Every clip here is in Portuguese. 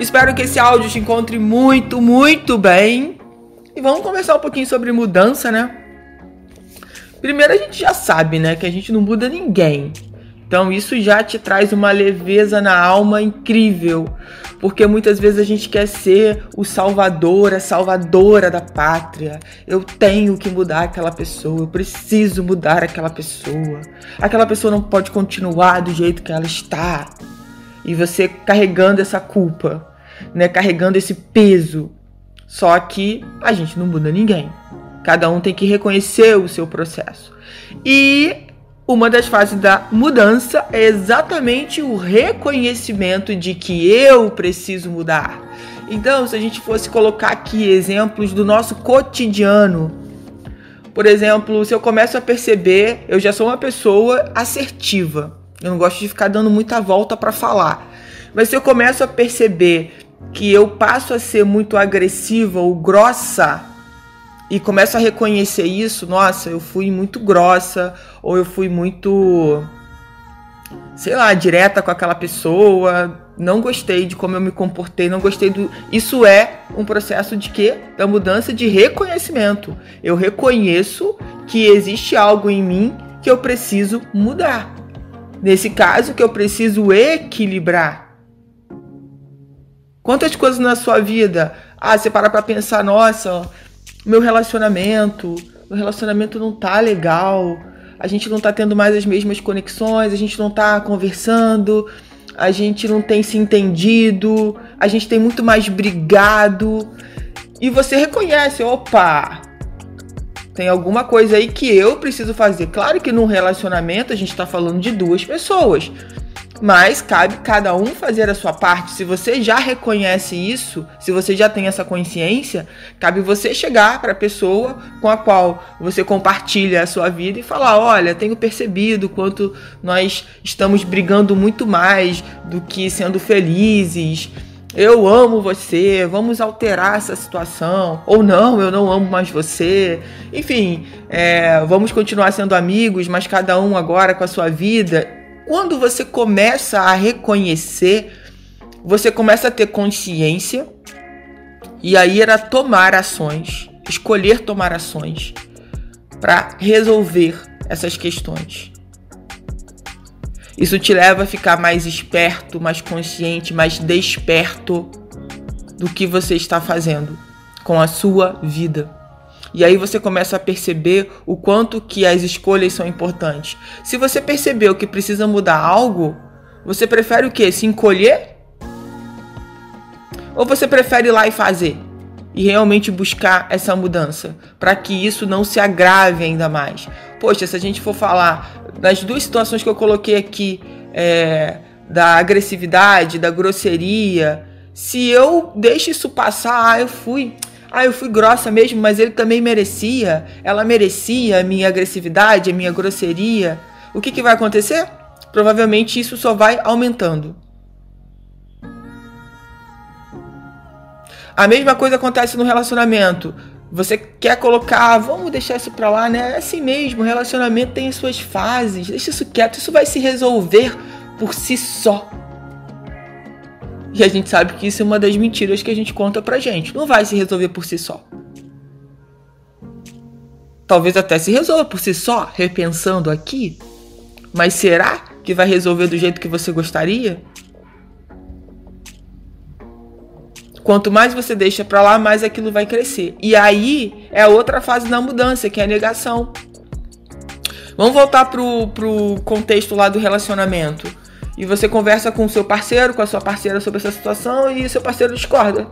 Espero que esse áudio te encontre muito, muito bem. E vamos conversar um pouquinho sobre mudança, né? Primeiro a gente já sabe, né, que a gente não muda ninguém. Então isso já te traz uma leveza na alma incrível, porque muitas vezes a gente quer ser o salvador, a salvadora da pátria. Eu tenho que mudar aquela pessoa, eu preciso mudar aquela pessoa. Aquela pessoa não pode continuar do jeito que ela está. E você carregando essa culpa né, carregando esse peso. Só que a gente não muda ninguém. Cada um tem que reconhecer o seu processo. E uma das fases da mudança é exatamente o reconhecimento de que eu preciso mudar. Então, se a gente fosse colocar aqui exemplos do nosso cotidiano, por exemplo, se eu começo a perceber, eu já sou uma pessoa assertiva. Eu não gosto de ficar dando muita volta para falar. Mas se eu começo a perceber que eu passo a ser muito agressiva ou grossa e começo a reconhecer isso, nossa, eu fui muito grossa ou eu fui muito sei lá, direta com aquela pessoa, não gostei de como eu me comportei, não gostei do. Isso é um processo de quê? Da mudança de reconhecimento. Eu reconheço que existe algo em mim que eu preciso mudar. Nesse caso, que eu preciso equilibrar. Quantas coisas na sua vida, ah, você para pra pensar, nossa, meu relacionamento, meu relacionamento não tá legal, a gente não tá tendo mais as mesmas conexões, a gente não tá conversando, a gente não tem se entendido, a gente tem muito mais brigado. E você reconhece, opa, tem alguma coisa aí que eu preciso fazer. Claro que num relacionamento a gente tá falando de duas pessoas. Mas cabe cada um fazer a sua parte. Se você já reconhece isso, se você já tem essa consciência, cabe você chegar para a pessoa com a qual você compartilha a sua vida e falar: "Olha, tenho percebido quanto nós estamos brigando muito mais do que sendo felizes. Eu amo você, vamos alterar essa situação. Ou não, eu não amo mais você. Enfim, é, vamos continuar sendo amigos, mas cada um agora com a sua vida quando você começa a reconhecer, você começa a ter consciência e aí era tomar ações, escolher tomar ações para resolver essas questões. Isso te leva a ficar mais esperto, mais consciente, mais desperto do que você está fazendo com a sua vida. E aí você começa a perceber o quanto que as escolhas são importantes. Se você percebeu que precisa mudar algo, você prefere o quê? Se encolher? Ou você prefere ir lá e fazer? E realmente buscar essa mudança, para que isso não se agrave ainda mais. Poxa, se a gente for falar das duas situações que eu coloquei aqui, é, da agressividade, da grosseria, se eu deixo isso passar, ah, eu fui, ah, eu fui grossa mesmo, mas ele também merecia. Ela merecia a minha agressividade, a minha grosseria. O que, que vai acontecer? Provavelmente isso só vai aumentando. A mesma coisa acontece no relacionamento. Você quer colocar, vamos deixar isso pra lá, né? É assim mesmo, relacionamento tem as suas fases. Deixa isso quieto, isso vai se resolver por si só. E a gente sabe que isso é uma das mentiras que a gente conta pra gente. Não vai se resolver por si só. Talvez até se resolva por si só, repensando aqui. Mas será que vai resolver do jeito que você gostaria? Quanto mais você deixa para lá, mais aquilo vai crescer. E aí é a outra fase da mudança, que é a negação. Vamos voltar pro, pro contexto lá do relacionamento e você conversa com o seu parceiro, com a sua parceira sobre essa situação e seu parceiro discorda.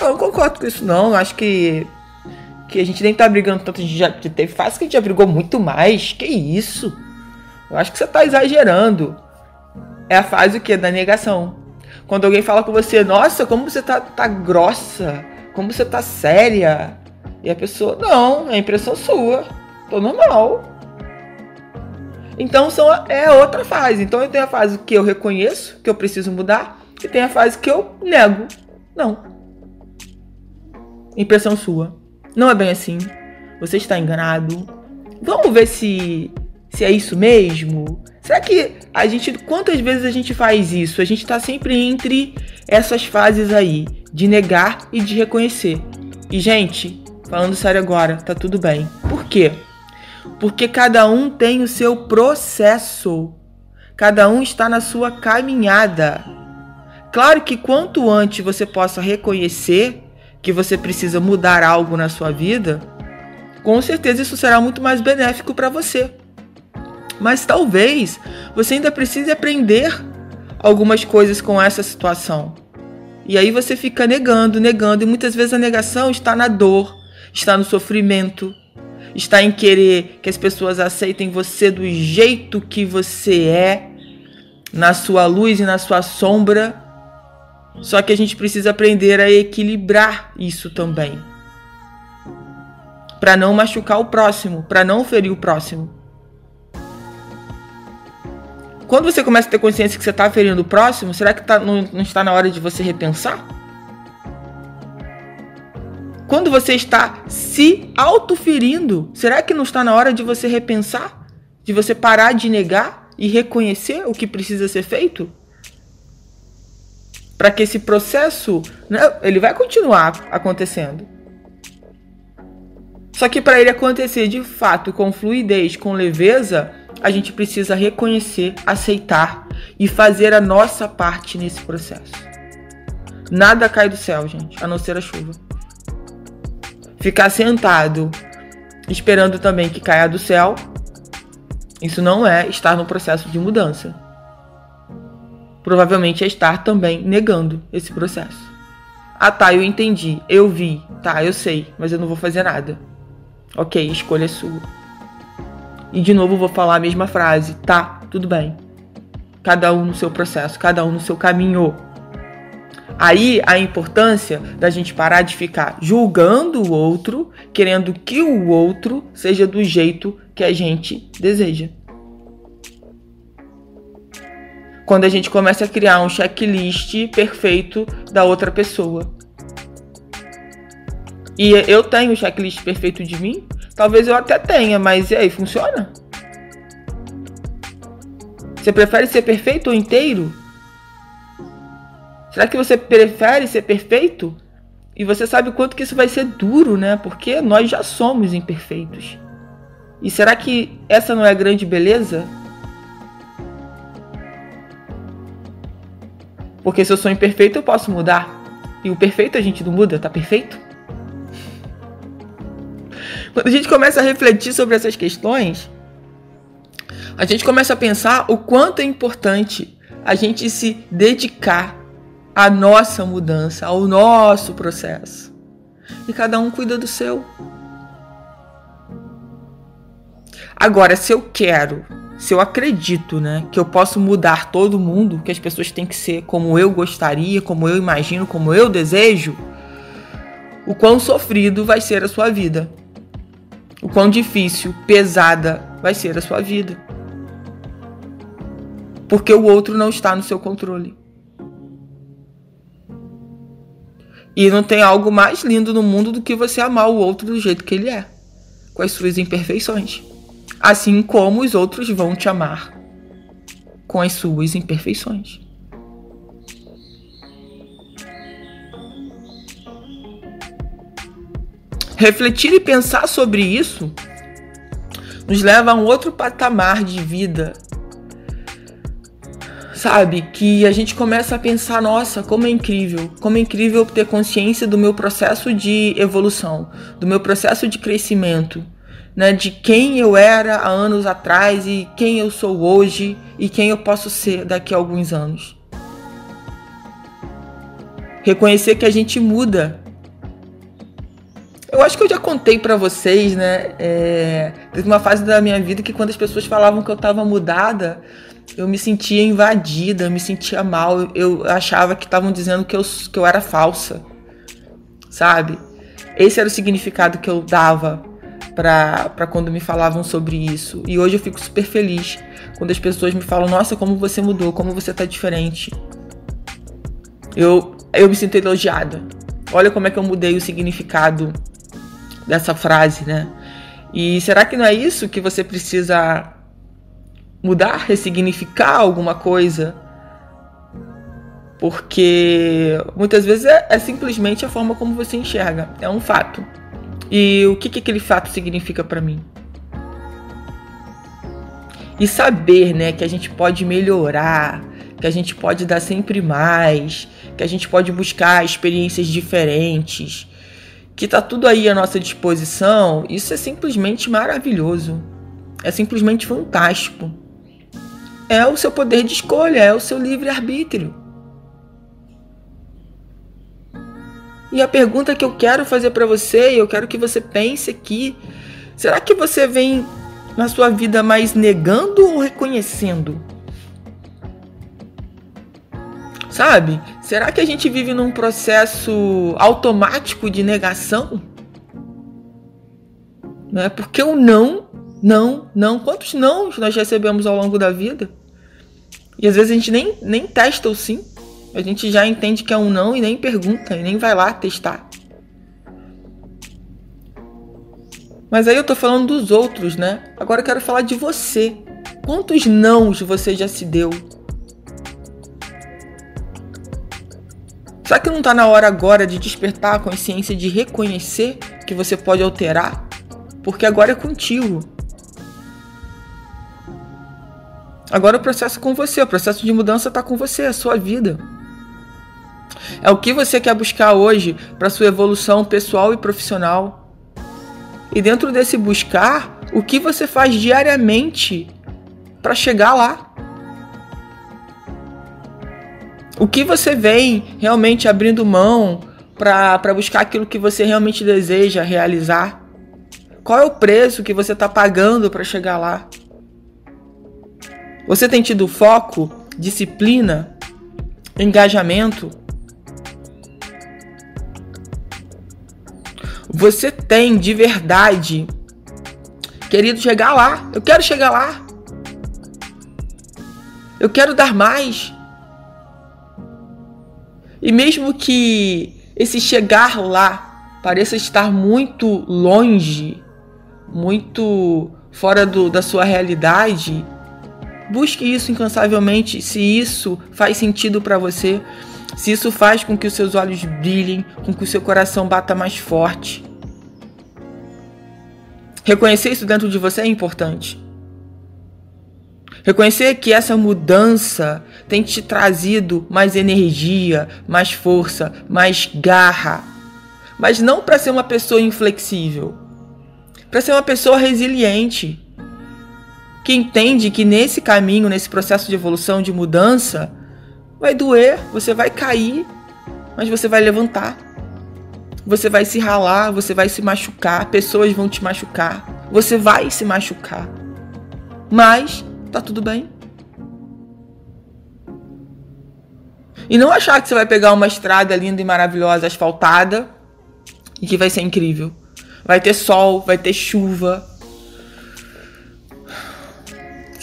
Eu não concordo com isso não, acho que que a gente nem tá brigando tanto, a gente já teve fase que a gente já brigou muito mais. Que isso? Eu acho que você tá exagerando. é a fase o quê? Da negação. Quando alguém fala com você, nossa, como você tá, tá grossa, como você tá séria. E a pessoa, não, é impressão sua. Tô normal. Então são, é outra fase. Então eu tenho a fase que eu reconheço, que eu preciso mudar, e tem a fase que eu nego. Não. Impressão sua. Não é bem assim. Você está enganado. Vamos ver se se é isso mesmo. Será que a gente quantas vezes a gente faz isso? A gente está sempre entre essas fases aí de negar e de reconhecer. E gente, falando sério agora, tá tudo bem. Por quê? Porque cada um tem o seu processo. Cada um está na sua caminhada. Claro que quanto antes você possa reconhecer que você precisa mudar algo na sua vida, com certeza isso será muito mais benéfico para você. Mas talvez você ainda precise aprender algumas coisas com essa situação. E aí você fica negando, negando, e muitas vezes a negação está na dor, está no sofrimento, está em querer que as pessoas aceitem você do jeito que você é, na sua luz e na sua sombra. Só que a gente precisa aprender a equilibrar isso também. Para não machucar o próximo, para não ferir o próximo. Quando você começa a ter consciência que você está ferindo o próximo, será que tá, não, não está na hora de você repensar? Quando você está se autoferindo, será que não está na hora de você repensar? De você parar de negar e reconhecer o que precisa ser feito? Para que esse processo, né, ele vai continuar acontecendo. Só que para ele acontecer de fato com fluidez, com leveza, a gente precisa reconhecer, aceitar e fazer a nossa parte nesse processo. Nada cai do céu, gente, a não ser a chuva. Ficar sentado esperando também que caia do céu, isso não é estar no processo de mudança. Provavelmente é estar também negando esse processo. Ah tá, eu entendi, eu vi, tá, eu sei, mas eu não vou fazer nada. Ok, escolha sua. E de novo vou falar a mesma frase, tá, tudo bem. Cada um no seu processo, cada um no seu caminho. Aí a importância da gente parar de ficar julgando o outro, querendo que o outro seja do jeito que a gente deseja. Quando a gente começa a criar um checklist perfeito da outra pessoa. E eu tenho o checklist perfeito de mim? Talvez eu até tenha, mas e aí, funciona? Você prefere ser perfeito ou inteiro? Será que você prefere ser perfeito? E você sabe o quanto que isso vai ser duro, né? Porque nós já somos imperfeitos. E será que essa não é a grande beleza? Porque se eu sou imperfeito, eu posso mudar. E o perfeito a gente não muda, tá perfeito? Quando a gente começa a refletir sobre essas questões, a gente começa a pensar o quanto é importante a gente se dedicar a nossa mudança, ao nosso processo. E cada um cuida do seu. Agora, se eu quero, se eu acredito, né, que eu posso mudar todo mundo, que as pessoas têm que ser como eu gostaria, como eu imagino, como eu desejo, o quão sofrido vai ser a sua vida. O quão difícil, pesada vai ser a sua vida. Porque o outro não está no seu controle. E não tem algo mais lindo no mundo do que você amar o outro do jeito que ele é, com as suas imperfeições. Assim como os outros vão te amar com as suas imperfeições. Refletir e pensar sobre isso nos leva a um outro patamar de vida sabe? Que a gente começa a pensar, nossa, como é incrível, como é incrível ter consciência do meu processo de evolução, do meu processo de crescimento, né? De quem eu era há anos atrás e quem eu sou hoje e quem eu posso ser daqui a alguns anos. Reconhecer que a gente muda. Eu acho que eu já contei para vocês, né? É, teve uma fase da minha vida que quando as pessoas falavam que eu tava mudada, eu me sentia invadida, eu me sentia mal, eu achava que estavam dizendo que eu, que eu era falsa, sabe? Esse era o significado que eu dava para quando me falavam sobre isso. E hoje eu fico super feliz quando as pessoas me falam: Nossa, como você mudou, como você tá diferente. Eu, eu me sinto elogiada. Olha como é que eu mudei o significado dessa frase, né? E será que não é isso que você precisa mudar, ressignificar alguma coisa? Porque muitas vezes é, é simplesmente a forma como você enxerga, é um fato. E o que, que aquele fato significa para mim? E saber, né, que a gente pode melhorar, que a gente pode dar sempre mais, que a gente pode buscar experiências diferentes, que tá tudo aí à nossa disposição, isso é simplesmente maravilhoso. É simplesmente fantástico. É o seu poder de escolha, é o seu livre-arbítrio. E a pergunta que eu quero fazer para você, e eu quero que você pense aqui, será que você vem na sua vida mais negando ou reconhecendo? Sabe? Será que a gente vive num processo automático de negação? Não é porque o não, não, não. Quantos não nós recebemos ao longo da vida? E às vezes a gente nem, nem testa o sim. A gente já entende que é um não e nem pergunta, e nem vai lá testar. Mas aí eu tô falando dos outros, né? Agora eu quero falar de você. Quantos nãos você já se deu? Será que não está na hora agora de despertar a consciência de reconhecer que você pode alterar? Porque agora é contigo. Agora o processo é com você, o processo de mudança está com você, é a sua vida. É o que você quer buscar hoje para sua evolução pessoal e profissional. E dentro desse buscar, o que você faz diariamente para chegar lá? O que você vem realmente abrindo mão para buscar aquilo que você realmente deseja realizar? Qual é o preço que você está pagando para chegar lá? Você tem tido foco, disciplina, engajamento? Você tem de verdade querido chegar lá? Eu quero chegar lá. Eu quero dar mais. E mesmo que esse chegar lá pareça estar muito longe, muito fora do, da sua realidade, busque isso incansavelmente se isso faz sentido para você, se isso faz com que os seus olhos brilhem, com que o seu coração bata mais forte. Reconhecer isso dentro de você é importante. Reconhecer que essa mudança tem te trazido mais energia, mais força, mais garra. Mas não para ser uma pessoa inflexível, para ser uma pessoa resiliente, que entende que nesse caminho, nesse processo de evolução, de mudança, vai doer, você vai cair, mas você vai levantar. Você vai se ralar, você vai se machucar, pessoas vão te machucar, você vai se machucar. Mas tá tudo bem. E não achar que você vai pegar uma estrada linda e maravilhosa, asfaltada, e que vai ser incrível. Vai ter sol, vai ter chuva.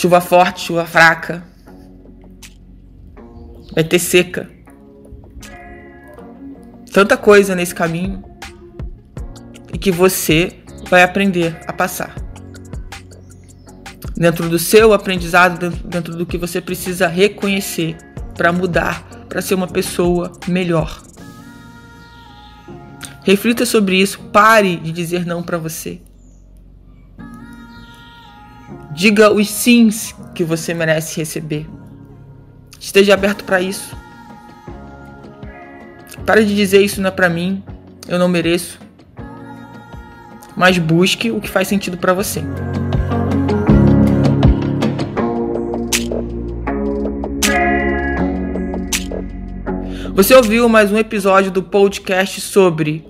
Chuva forte, chuva fraca. Vai ter seca. Tanta coisa nesse caminho. E que você vai aprender a passar dentro do seu aprendizado, dentro, do que você precisa reconhecer para mudar, para ser uma pessoa melhor. Reflita sobre isso, pare de dizer não para você. Diga os sims que você merece receber. Esteja aberto para isso. Pare de dizer isso não é para mim, eu não mereço. Mas busque o que faz sentido para você. Você ouviu mais um episódio do podcast sobre